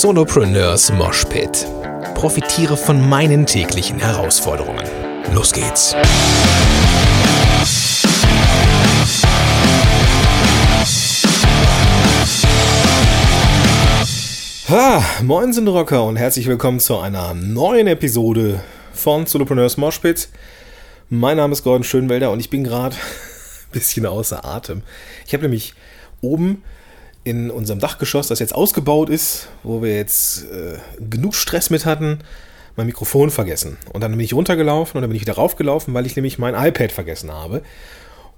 Solopreneurs Moshpit. Profitiere von meinen täglichen Herausforderungen. Los geht's. Ha, moin sind Rocker und herzlich willkommen zu einer neuen Episode von Solopreneurs Moshpit. Mein Name ist Gordon Schönwelder und ich bin gerade ein bisschen außer Atem. Ich habe nämlich oben in unserem Dachgeschoss, das jetzt ausgebaut ist, wo wir jetzt äh, genug Stress mit hatten, mein Mikrofon vergessen. Und dann bin ich runtergelaufen und dann bin ich wieder raufgelaufen, weil ich nämlich mein iPad vergessen habe.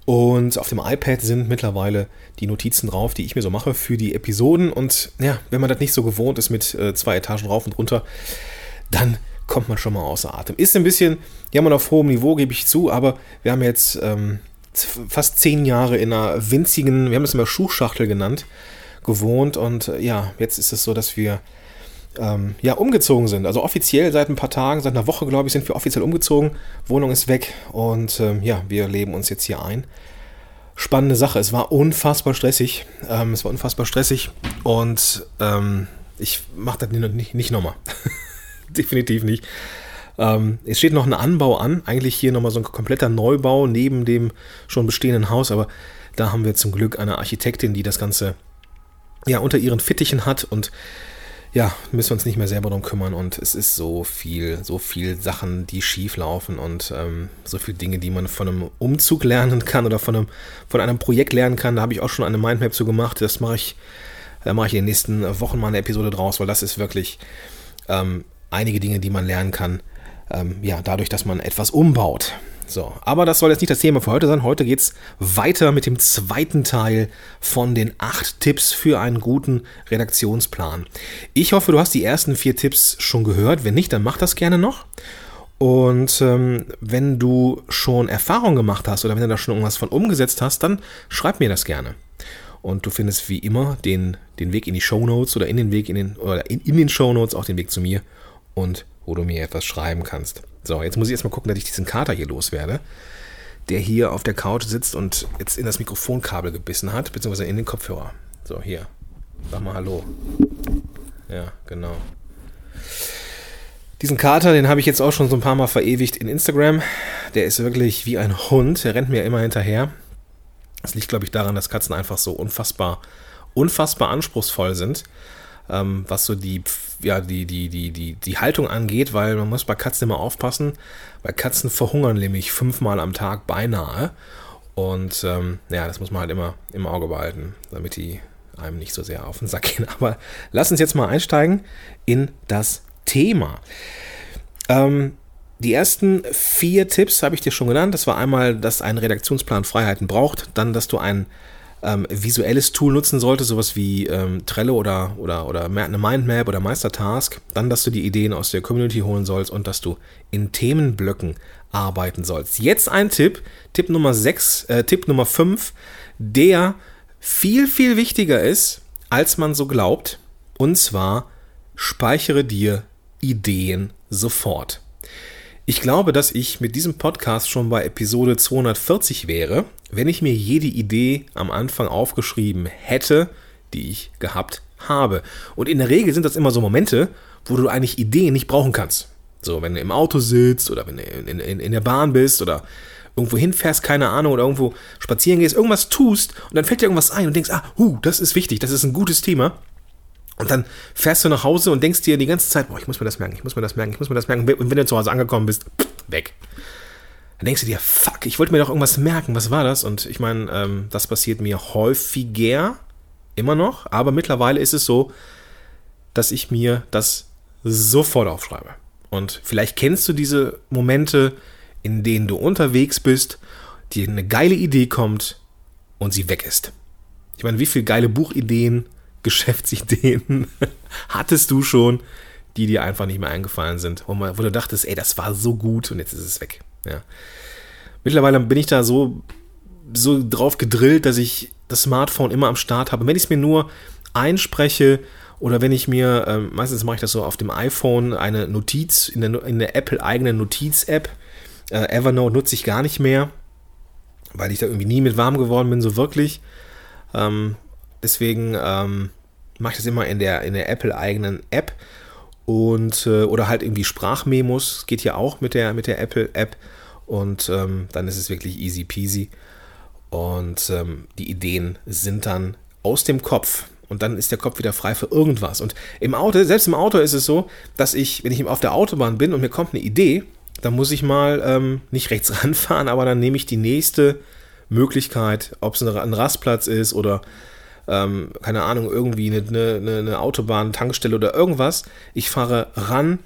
Und auf dem iPad sind mittlerweile die Notizen drauf, die ich mir so mache für die Episoden. Und ja, wenn man das nicht so gewohnt ist mit äh, zwei Etagen rauf und runter, dann kommt man schon mal außer Atem. Ist ein bisschen, ja, man auf hohem Niveau, gebe ich zu, aber wir haben jetzt ähm, fast zehn Jahre in einer winzigen, wir haben das immer Schuhschachtel genannt, gewohnt und äh, ja, jetzt ist es so, dass wir ähm, ja umgezogen sind. Also offiziell seit ein paar Tagen, seit einer Woche glaube ich, sind wir offiziell umgezogen. Wohnung ist weg und ähm, ja, wir leben uns jetzt hier ein. Spannende Sache. Es war unfassbar stressig. Ähm, es war unfassbar stressig und ähm, ich mache das nicht, nicht nochmal. Definitiv nicht. Ähm, es steht noch ein Anbau an, eigentlich hier nochmal so ein kompletter Neubau neben dem schon bestehenden Haus, aber da haben wir zum Glück eine Architektin, die das Ganze ja, unter ihren Fittichen hat und ja, müssen wir uns nicht mehr selber darum kümmern und es ist so viel, so viel Sachen, die schief laufen und ähm, so viele Dinge, die man von einem Umzug lernen kann oder von einem, von einem Projekt lernen kann. Da habe ich auch schon eine Mindmap zu gemacht. Das mache ich, da mache ich in den nächsten Wochen mal eine Episode draus, weil das ist wirklich ähm, einige Dinge, die man lernen kann. Ähm, ja, dadurch, dass man etwas umbaut. So, aber das soll jetzt nicht das Thema für heute sein. Heute geht es weiter mit dem zweiten Teil von den acht Tipps für einen guten Redaktionsplan. Ich hoffe, du hast die ersten vier Tipps schon gehört. Wenn nicht, dann mach das gerne noch. Und ähm, wenn du schon Erfahrung gemacht hast oder wenn du da schon irgendwas von umgesetzt hast, dann schreib mir das gerne. Und du findest wie immer den, den Weg in die Show Notes oder in den Weg in den oder in, in den Show Notes auch den Weg zu mir und wo du mir etwas schreiben kannst. So, jetzt muss ich erstmal gucken, dass ich diesen Kater hier loswerde, der hier auf der Couch sitzt und jetzt in das Mikrofonkabel gebissen hat, beziehungsweise in den Kopfhörer. So, hier. Sag mal Hallo. Ja, genau. Diesen Kater, den habe ich jetzt auch schon so ein paar Mal verewigt in Instagram. Der ist wirklich wie ein Hund. Der rennt mir immer hinterher. Das liegt, glaube ich, daran, dass Katzen einfach so unfassbar, unfassbar anspruchsvoll sind ähm, was so die, ja, die, die, die, die, die Haltung angeht, weil man muss bei Katzen immer aufpassen, weil Katzen verhungern nämlich fünfmal am Tag beinahe. Und ähm, ja, das muss man halt immer im Auge behalten, damit die einem nicht so sehr auf den Sack gehen. Aber lass uns jetzt mal einsteigen in das Thema. Ähm, die ersten vier Tipps habe ich dir schon genannt. Das war einmal, dass ein Redaktionsplan Freiheiten braucht, dann, dass du einen ähm, visuelles Tool nutzen solltest, sowas wie ähm, Trello oder, oder, oder eine Mindmap oder Meistertask, dann, dass du die Ideen aus der Community holen sollst und dass du in Themenblöcken arbeiten sollst. Jetzt ein Tipp, Tipp Nummer 6, äh, Tipp Nummer 5, der viel, viel wichtiger ist, als man so glaubt. Und zwar speichere dir Ideen sofort. Ich glaube, dass ich mit diesem Podcast schon bei Episode 240 wäre, wenn ich mir jede Idee am Anfang aufgeschrieben hätte, die ich gehabt habe. Und in der Regel sind das immer so Momente, wo du eigentlich Ideen nicht brauchen kannst. So, wenn du im Auto sitzt oder wenn du in, in, in der Bahn bist oder irgendwo hinfährst, keine Ahnung, oder irgendwo spazieren gehst, irgendwas tust und dann fällt dir irgendwas ein und denkst, ah, hu, das ist wichtig, das ist ein gutes Thema. Und dann fährst du nach Hause und denkst dir die ganze Zeit, boah, ich muss mir das merken, ich muss mir das merken, ich muss mir das merken. Und wenn du zu Hause angekommen bist, weg. Dann denkst du dir, fuck, ich wollte mir doch irgendwas merken, was war das? Und ich meine, ähm, das passiert mir häufiger, immer noch, aber mittlerweile ist es so, dass ich mir das sofort aufschreibe. Und vielleicht kennst du diese Momente, in denen du unterwegs bist, dir eine geile Idee kommt und sie weg ist. Ich meine, wie viele geile Buchideen Geschäftsideen hattest du schon, die dir einfach nicht mehr eingefallen sind, wo, man, wo du dachtest, ey, das war so gut und jetzt ist es weg. Ja. Mittlerweile bin ich da so, so drauf gedrillt, dass ich das Smartphone immer am Start habe. Wenn ich es mir nur einspreche oder wenn ich mir, äh, meistens mache ich das so auf dem iPhone, eine Notiz in der, in der Apple eigenen Notiz-App. Äh, Evernote nutze ich gar nicht mehr, weil ich da irgendwie nie mit warm geworden bin, so wirklich. Ähm, Deswegen, ähm, mache das immer in der, in der Apple-eigenen App und äh, oder halt irgendwie Sprachmemos, geht ja auch mit der, mit der Apple-App und ähm, dann ist es wirklich easy peasy und ähm, die Ideen sind dann aus dem Kopf und dann ist der Kopf wieder frei für irgendwas. Und im Auto, selbst im Auto ist es so, dass ich, wenn ich auf der Autobahn bin und mir kommt eine Idee, dann muss ich mal ähm, nicht rechts ranfahren, aber dann nehme ich die nächste Möglichkeit, ob es ein Rastplatz ist oder ähm, keine Ahnung, irgendwie eine, eine, eine Autobahn, Tankstelle oder irgendwas. Ich fahre ran,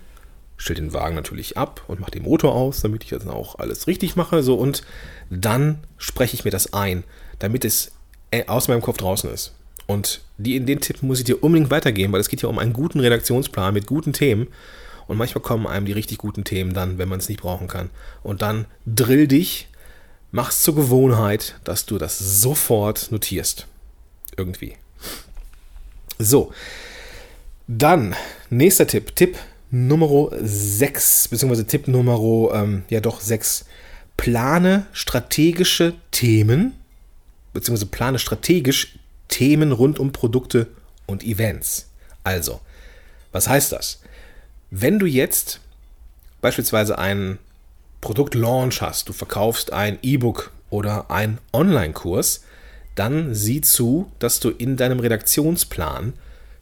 stelle den Wagen natürlich ab und mache den Motor aus, damit ich das auch alles richtig mache. So und dann spreche ich mir das ein, damit es äh, aus meinem Kopf draußen ist. Und die, den Tipp muss ich dir unbedingt weitergeben, weil es geht ja um einen guten Redaktionsplan mit guten Themen. Und manchmal kommen einem die richtig guten Themen dann, wenn man es nicht brauchen kann. Und dann drill dich, mach es zur Gewohnheit, dass du das sofort notierst. Irgendwie. So. Dann, nächster Tipp. Tipp Nummer 6, beziehungsweise Tipp Nummer, ähm, ja doch 6. Plane strategische Themen, beziehungsweise plane strategisch Themen rund um Produkte und Events. Also, was heißt das? Wenn du jetzt beispielsweise einen Produktlaunch hast, du verkaufst ein E-Book oder einen Online-Kurs, dann sieh zu, dass du in deinem Redaktionsplan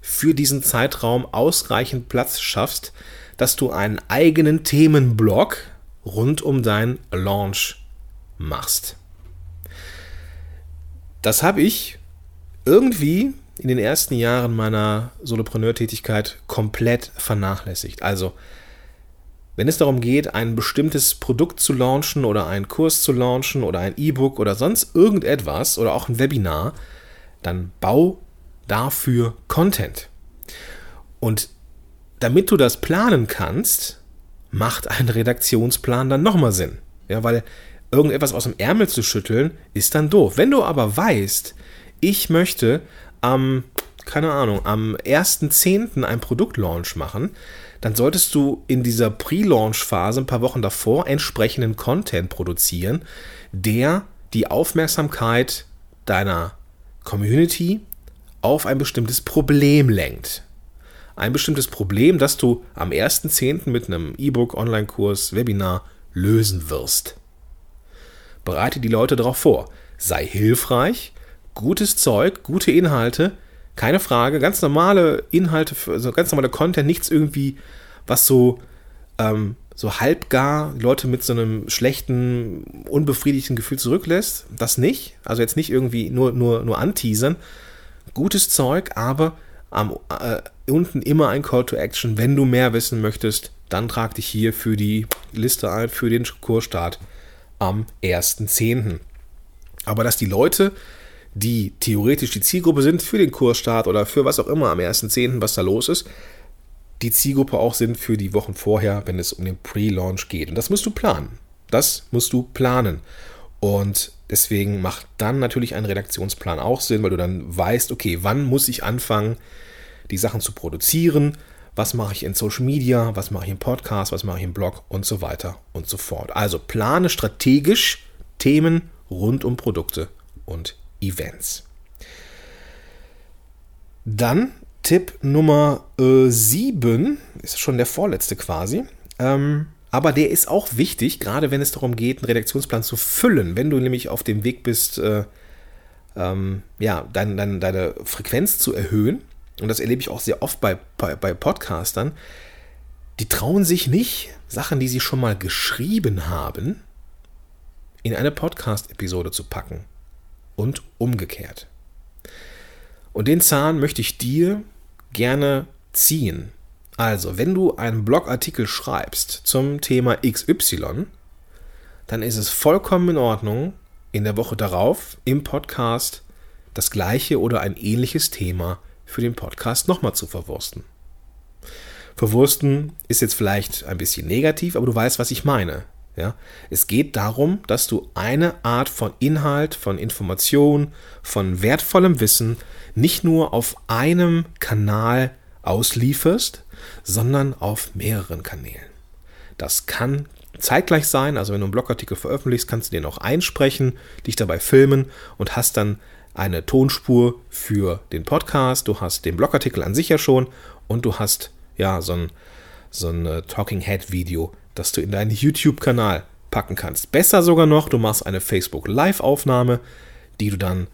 für diesen Zeitraum ausreichend Platz schaffst, dass du einen eigenen Themenblock rund um deinen Launch machst. Das habe ich irgendwie in den ersten Jahren meiner Solopreneur-Tätigkeit komplett vernachlässigt. Also, wenn es darum geht, ein bestimmtes Produkt zu launchen oder einen Kurs zu launchen oder ein E-Book oder sonst irgendetwas oder auch ein Webinar, dann bau dafür Content. Und damit du das planen kannst, macht ein Redaktionsplan dann nochmal Sinn. Ja, weil irgendetwas aus dem Ärmel zu schütteln, ist dann doof. Wenn du aber weißt, ich möchte am, keine Ahnung, am 1.10. ein Produktlaunch machen, dann solltest du in dieser Pre-Launch-Phase ein paar Wochen davor entsprechenden Content produzieren, der die Aufmerksamkeit deiner Community auf ein bestimmtes Problem lenkt. Ein bestimmtes Problem, das du am 1.10. mit einem E-Book, Online-Kurs, Webinar lösen wirst. Bereite die Leute darauf vor. Sei hilfreich, gutes Zeug, gute Inhalte, keine Frage, ganz normale Inhalte, also ganz normale Content, nichts irgendwie, was so, ähm, so halbgar Leute mit so einem schlechten, unbefriedigten Gefühl zurücklässt. Das nicht. Also jetzt nicht irgendwie nur, nur, nur anteasern. Gutes Zeug, aber am, äh, unten immer ein Call to Action. Wenn du mehr wissen möchtest, dann trag dich hier für die Liste ein, für den Kursstart am 1.10. Aber dass die Leute die theoretisch die Zielgruppe sind für den Kursstart oder für was auch immer am 1.10., was da los ist, die Zielgruppe auch sind für die Wochen vorher, wenn es um den Pre-Launch geht. Und das musst du planen. Das musst du planen. Und deswegen macht dann natürlich ein Redaktionsplan auch Sinn, weil du dann weißt, okay, wann muss ich anfangen, die Sachen zu produzieren, was mache ich in Social Media, was mache ich im Podcast, was mache ich im Blog und so weiter und so fort. Also plane strategisch Themen rund um Produkte und Events. Dann Tipp Nummer 7, äh, ist schon der vorletzte quasi. Ähm, aber der ist auch wichtig, gerade wenn es darum geht, einen Redaktionsplan zu füllen. Wenn du nämlich auf dem Weg bist, äh, ähm, ja, dein, dein, deine Frequenz zu erhöhen, und das erlebe ich auch sehr oft bei, bei, bei Podcastern, die trauen sich nicht, Sachen, die sie schon mal geschrieben haben, in eine Podcast-Episode zu packen und umgekehrt. Und den Zahn möchte ich dir gerne ziehen. Also, wenn du einen Blogartikel schreibst zum Thema XY, dann ist es vollkommen in Ordnung, in der Woche darauf im Podcast das gleiche oder ein ähnliches Thema für den Podcast nochmal zu verwursten. Verwursten ist jetzt vielleicht ein bisschen negativ, aber du weißt, was ich meine. Ja? Es geht darum, dass du eine Art von Inhalt, von Information, von wertvollem Wissen nicht nur auf einem Kanal auslieferst, sondern auf mehreren Kanälen. Das kann zeitgleich sein, also wenn du einen Blogartikel veröffentlichst, kannst du den auch einsprechen, dich dabei filmen und hast dann eine Tonspur für den Podcast, du hast den Blogartikel an sich ja schon und du hast ja so ein, so ein äh, Talking Head Video, das du in deinen YouTube-Kanal packen kannst. Besser sogar noch, du machst eine Facebook Live-Aufnahme, die du dann,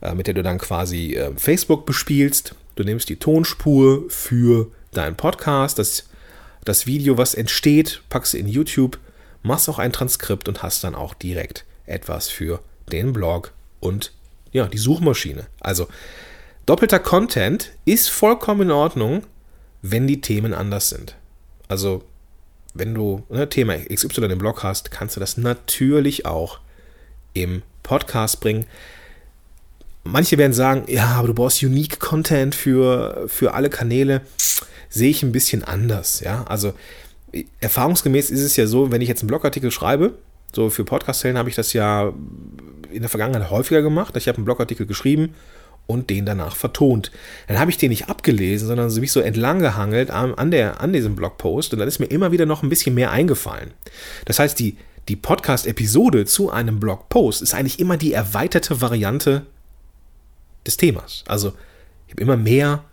äh, mit der du dann quasi äh, Facebook bespielst. Du nimmst die Tonspur für deinen Podcast, das, das Video, was entsteht, packst du in YouTube, machst auch ein Transkript und hast dann auch direkt etwas für den Blog und ja, die Suchmaschine. Also doppelter Content ist vollkommen in Ordnung, wenn die Themen anders sind. Also wenn du ne, Thema XY im Blog hast, kannst du das natürlich auch im Podcast bringen. Manche werden sagen, ja, aber du brauchst Unique Content für, für alle Kanäle. Sehe ich ein bisschen anders. Ja, also erfahrungsgemäß ist es ja so, wenn ich jetzt einen Blogartikel schreibe, so für Podcast-Zellen habe ich das ja in der Vergangenheit häufiger gemacht. Ich habe einen Blogartikel geschrieben und den danach vertont. Dann habe ich den nicht abgelesen, sondern so mich so entlang gehangelt an, an, der, an diesem Blogpost und dann ist mir immer wieder noch ein bisschen mehr eingefallen. Das heißt, die, die Podcast-Episode zu einem Blogpost ist eigentlich immer die erweiterte Variante des Themas. Also ich habe immer mehr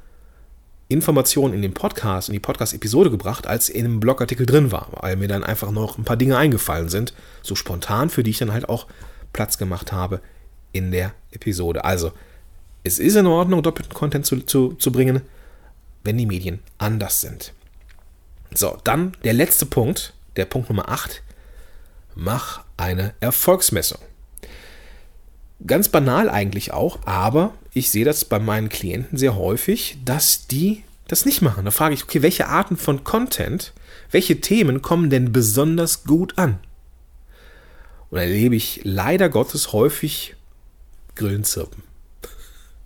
Informationen in den Podcast, in die Podcast-Episode gebracht, als in einem Blogartikel drin war, weil mir dann einfach noch ein paar Dinge eingefallen sind, so spontan, für die ich dann halt auch Platz gemacht habe in der Episode. Also, es ist in Ordnung, doppelten Content zu, zu, zu bringen, wenn die Medien anders sind. So, dann der letzte Punkt, der Punkt Nummer 8. Mach eine Erfolgsmessung. Ganz banal eigentlich auch, aber ich sehe das bei meinen Klienten sehr häufig, dass die das nicht machen. Da frage ich, okay, welche Arten von Content, welche Themen kommen denn besonders gut an? Und erlebe ich leider Gottes häufig Grillenzirpen.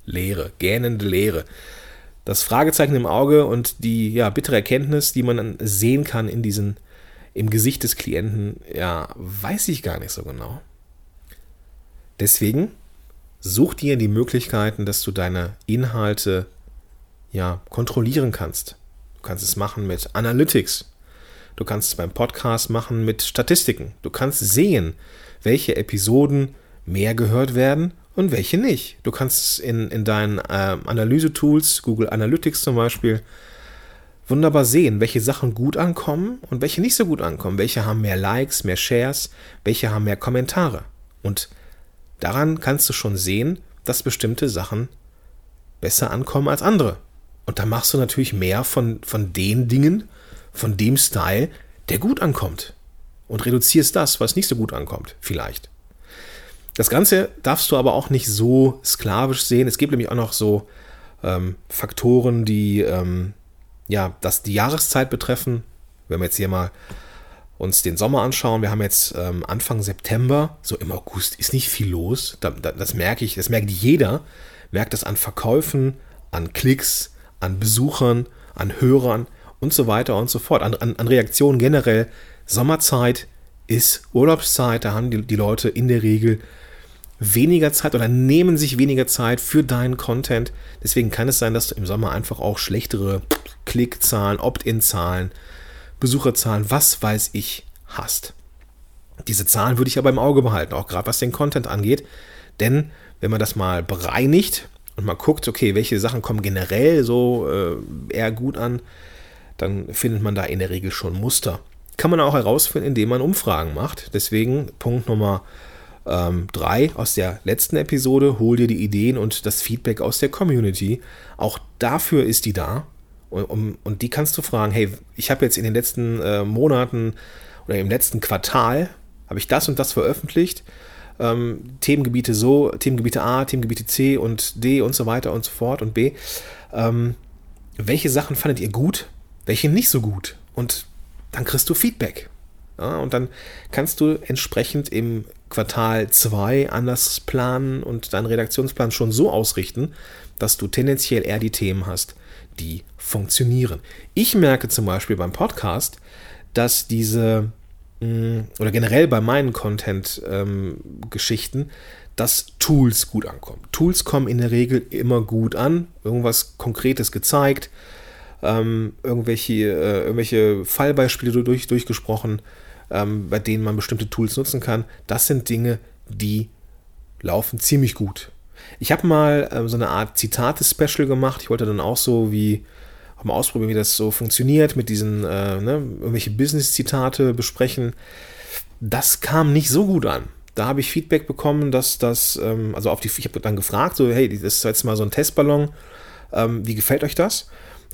Leere, gähnende Leere. Das Fragezeichen im Auge und die ja, bittere Erkenntnis, die man dann sehen kann in diesen, im Gesicht des Klienten, ja, weiß ich gar nicht so genau. Deswegen such dir die Möglichkeiten, dass du deine Inhalte ja, kontrollieren kannst. Du kannst es machen mit Analytics. Du kannst es beim Podcast machen mit Statistiken. Du kannst sehen, welche Episoden mehr gehört werden und welche nicht. Du kannst es in, in deinen äh, Analyse-Tools, Google Analytics zum Beispiel, wunderbar sehen, welche Sachen gut ankommen und welche nicht so gut ankommen. Welche haben mehr Likes, mehr Shares, welche haben mehr Kommentare. Und Daran kannst du schon sehen, dass bestimmte Sachen besser ankommen als andere. Und dann machst du natürlich mehr von, von den Dingen, von dem Style, der gut ankommt. Und reduzierst das, was nicht so gut ankommt, vielleicht. Das Ganze darfst du aber auch nicht so sklavisch sehen. Es gibt nämlich auch noch so ähm, Faktoren, die ähm, ja, das die Jahreszeit betreffen. Wenn wir jetzt hier mal uns den Sommer anschauen, wir haben jetzt ähm, Anfang September, so im August ist nicht viel los. Da, da, das merke ich, das merkt jeder, merkt das an Verkäufen, an Klicks, an Besuchern, an Hörern und so weiter und so fort, an, an, an Reaktionen generell. Sommerzeit ist Urlaubszeit, da haben die, die Leute in der Regel weniger Zeit oder nehmen sich weniger Zeit für deinen Content. Deswegen kann es sein, dass du im Sommer einfach auch schlechtere Klickzahlen, Opt-in-Zahlen, Besucherzahlen, was weiß ich, hast. Diese Zahlen würde ich aber im Auge behalten, auch gerade was den Content angeht. Denn wenn man das mal bereinigt und mal guckt, okay, welche Sachen kommen generell so äh, eher gut an, dann findet man da in der Regel schon Muster. Kann man auch herausfinden, indem man Umfragen macht. Deswegen Punkt Nummer 3 ähm, aus der letzten Episode, hol dir die Ideen und das Feedback aus der Community. Auch dafür ist die da. Und, um, und die kannst du fragen, hey, ich habe jetzt in den letzten äh, Monaten oder im letzten Quartal, habe ich das und das veröffentlicht. Ähm, Themengebiete so, Themengebiete A, Themengebiete C und D und so weiter und so fort und B. Ähm, welche Sachen fandet ihr gut, welche nicht so gut? Und dann kriegst du Feedback. Ja, und dann kannst du entsprechend im Quartal 2 anders planen und deinen Redaktionsplan schon so ausrichten, dass du tendenziell eher die Themen hast, die funktionieren. Ich merke zum Beispiel beim Podcast, dass diese mm, oder generell bei meinen Content-Geschichten, dass Tools gut ankommen. Tools kommen in der Regel immer gut an, irgendwas Konkretes gezeigt, ähm, irgendwelche, äh, irgendwelche Fallbeispiele durch, durchgesprochen, ähm, bei denen man bestimmte Tools nutzen kann. Das sind Dinge, die laufen ziemlich gut. Ich habe mal ähm, so eine Art Zitate-Special gemacht. Ich wollte dann auch so wie mal ausprobieren, wie das so funktioniert, mit diesen äh, ne, irgendwelche Business-Zitate besprechen. Das kam nicht so gut an. Da habe ich Feedback bekommen, dass das, ähm, also auf die, ich habe dann gefragt, so, hey, das ist jetzt mal so ein Testballon, ähm, wie gefällt euch das?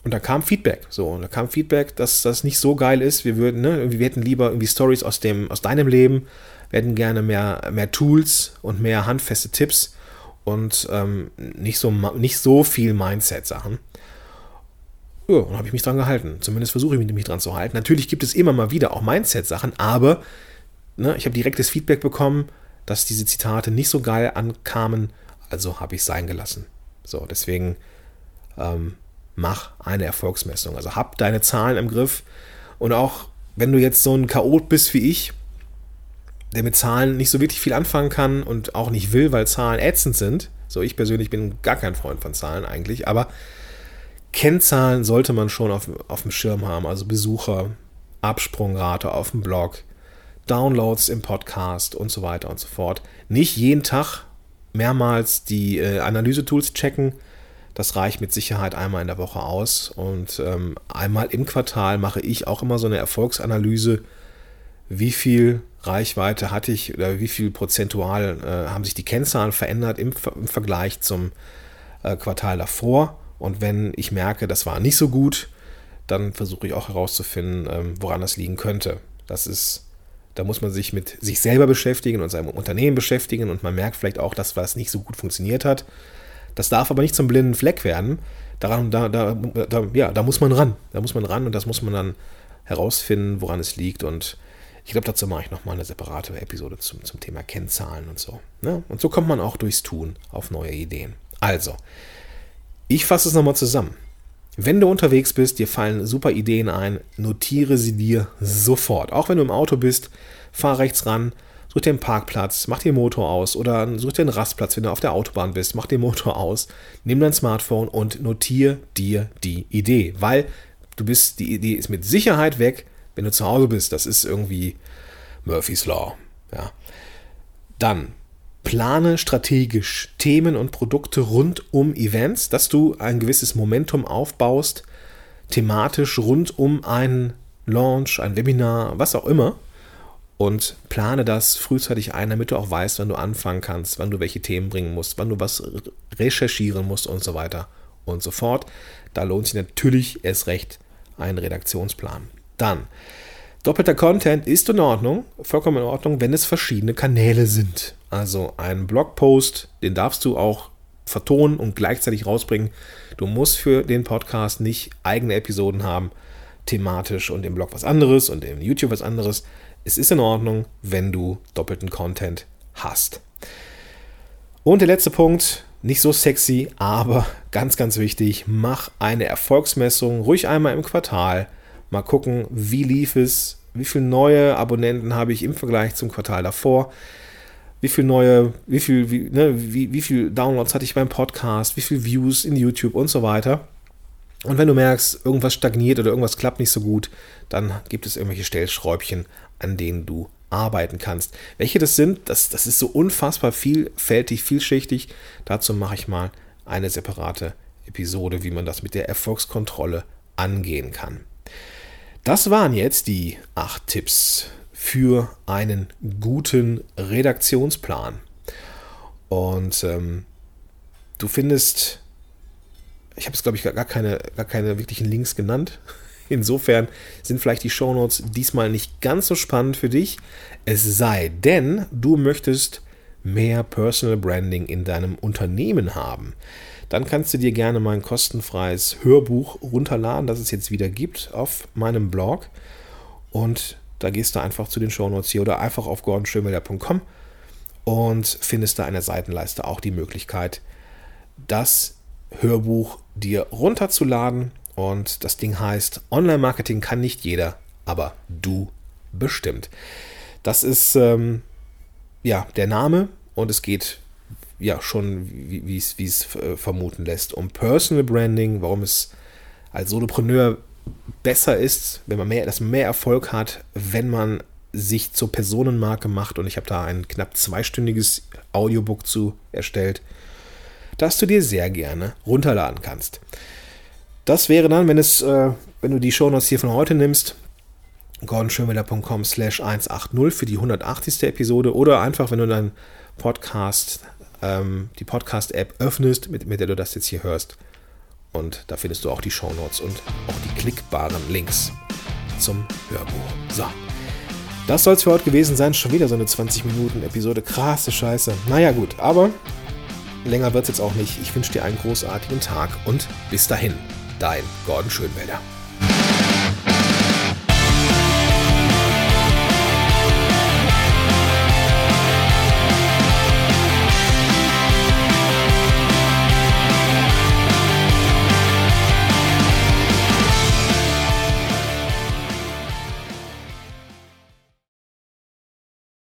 Und da kam Feedback, so, und da kam Feedback, dass das nicht so geil ist. Wir würden, ne, wir hätten lieber irgendwie Stories aus dem, aus deinem Leben, wir hätten gerne mehr, mehr Tools und mehr handfeste Tipps und ähm, nicht, so, nicht so viel Mindset-Sachen. Ja, und habe ich mich dran gehalten. Zumindest versuche ich mich dran zu halten. Natürlich gibt es immer mal wieder auch Mindset-Sachen, aber ne, ich habe direktes Feedback bekommen, dass diese Zitate nicht so geil ankamen, also habe ich es sein gelassen. So, deswegen ähm, mach eine Erfolgsmessung. Also hab deine Zahlen im Griff und auch wenn du jetzt so ein Chaot bist wie ich, der mit Zahlen nicht so wirklich viel anfangen kann und auch nicht will, weil Zahlen ätzend sind. So, ich persönlich bin gar kein Freund von Zahlen eigentlich, aber Kennzahlen sollte man schon auf, auf dem Schirm haben. Also Besucher, Absprungrate auf dem Blog, Downloads im Podcast und so weiter und so fort. Nicht jeden Tag mehrmals die äh, Analysetools checken. Das reicht mit Sicherheit einmal in der Woche aus. Und ähm, einmal im Quartal mache ich auch immer so eine Erfolgsanalyse. Wie viel Reichweite hatte ich oder wie viel prozentual äh, haben sich die Kennzahlen verändert im, im Vergleich zum äh, Quartal davor? Und wenn ich merke, das war nicht so gut, dann versuche ich auch herauszufinden, ähm, woran das liegen könnte. Das ist da muss man sich mit sich selber beschäftigen und seinem Unternehmen beschäftigen und man merkt vielleicht auch, dass was nicht so gut funktioniert hat. Das darf aber nicht zum blinden Fleck werden. Daran, da, da, da, ja, da muss man ran. Da muss man ran und das muss man dann herausfinden, woran es liegt. Und ich glaube, dazu mache ich nochmal eine separate Episode zum, zum Thema Kennzahlen und so. Ne? Und so kommt man auch durchs Tun auf neue Ideen. Also, ich fasse es nochmal zusammen. Wenn du unterwegs bist, dir fallen super Ideen ein, notiere sie dir sofort. Auch wenn du im Auto bist, fahr rechts ran, such dir einen Parkplatz, mach den Motor aus oder such dir einen Rastplatz, wenn du auf der Autobahn bist, mach den Motor aus, nimm dein Smartphone und notiere dir die Idee, weil du bist, die Idee ist mit Sicherheit weg, wenn du zu Hause bist. Das ist irgendwie Murphy's Law. Ja. Dann plane strategisch Themen und Produkte rund um Events, dass du ein gewisses Momentum aufbaust, thematisch rund um einen Launch, ein Webinar, was auch immer. Und plane das frühzeitig ein, damit du auch weißt, wann du anfangen kannst, wann du welche Themen bringen musst, wann du was recherchieren musst und so weiter und so fort. Da lohnt sich natürlich erst recht ein Redaktionsplan. Dann, doppelter Content ist in Ordnung, vollkommen in Ordnung, wenn es verschiedene Kanäle sind. Also einen Blogpost, den darfst du auch vertonen und gleichzeitig rausbringen. Du musst für den Podcast nicht eigene Episoden haben, thematisch und im Blog was anderes und im YouTube was anderes. Es ist in Ordnung, wenn du doppelten Content hast. Und der letzte Punkt, nicht so sexy, aber ganz, ganz wichtig, mach eine Erfolgsmessung, ruhig einmal im Quartal. Mal gucken, wie lief es, wie viele neue Abonnenten habe ich im Vergleich zum Quartal davor wie viel neue, wie viel, wie, ne, wie, wie viel Downloads hatte ich beim Podcast, wie viel Views in YouTube und so weiter. Und wenn du merkst, irgendwas stagniert oder irgendwas klappt nicht so gut, dann gibt es irgendwelche Stellschräubchen, an denen du arbeiten kannst. Welche das sind, das, das ist so unfassbar vielfältig, vielschichtig. Dazu mache ich mal eine separate Episode, wie man das mit der Erfolgskontrolle angehen kann. Das waren jetzt die acht Tipps für einen guten Redaktionsplan. Und ähm, du findest, ich habe es glaube ich gar keine, gar keine wirklichen Links genannt. Insofern sind vielleicht die Shownotes diesmal nicht ganz so spannend für dich. Es sei denn, du möchtest mehr Personal Branding in deinem Unternehmen haben. Dann kannst du dir gerne mein kostenfreies Hörbuch runterladen, das es jetzt wieder gibt auf meinem Blog. Und da gehst du einfach zu den Shownotes hier oder einfach auf gordonschönwelder.com und findest da in der Seitenleiste auch die Möglichkeit, das Hörbuch dir runterzuladen. Und das Ding heißt, Online-Marketing kann nicht jeder, aber du bestimmt. Das ist ähm, ja der Name und es geht ja schon, wie es äh, vermuten lässt, um Personal Branding, warum es als Solopreneur besser ist, wenn man mehr, dass man mehr Erfolg hat, wenn man sich zur Personenmarke macht. Und ich habe da ein knapp zweistündiges Audiobook zu erstellt. das du dir sehr gerne runterladen kannst. Das wäre dann, wenn es, äh, wenn du die Shownotes hier von heute nimmst, gordonschönwelder.com slash 180 für die 180. Episode oder einfach, wenn du deinen Podcast, ähm, die Podcast-App öffnest, mit, mit der du das jetzt hier hörst. Und da findest du auch die Shownotes und auch die klickbaren Links zum Hörbuch. So. Das soll es für heute gewesen sein. Schon wieder so eine 20 Minuten Episode. Krasse Scheiße. Naja, gut. Aber länger wird es jetzt auch nicht. Ich wünsche dir einen großartigen Tag und bis dahin. Dein Gordon Schönwälder.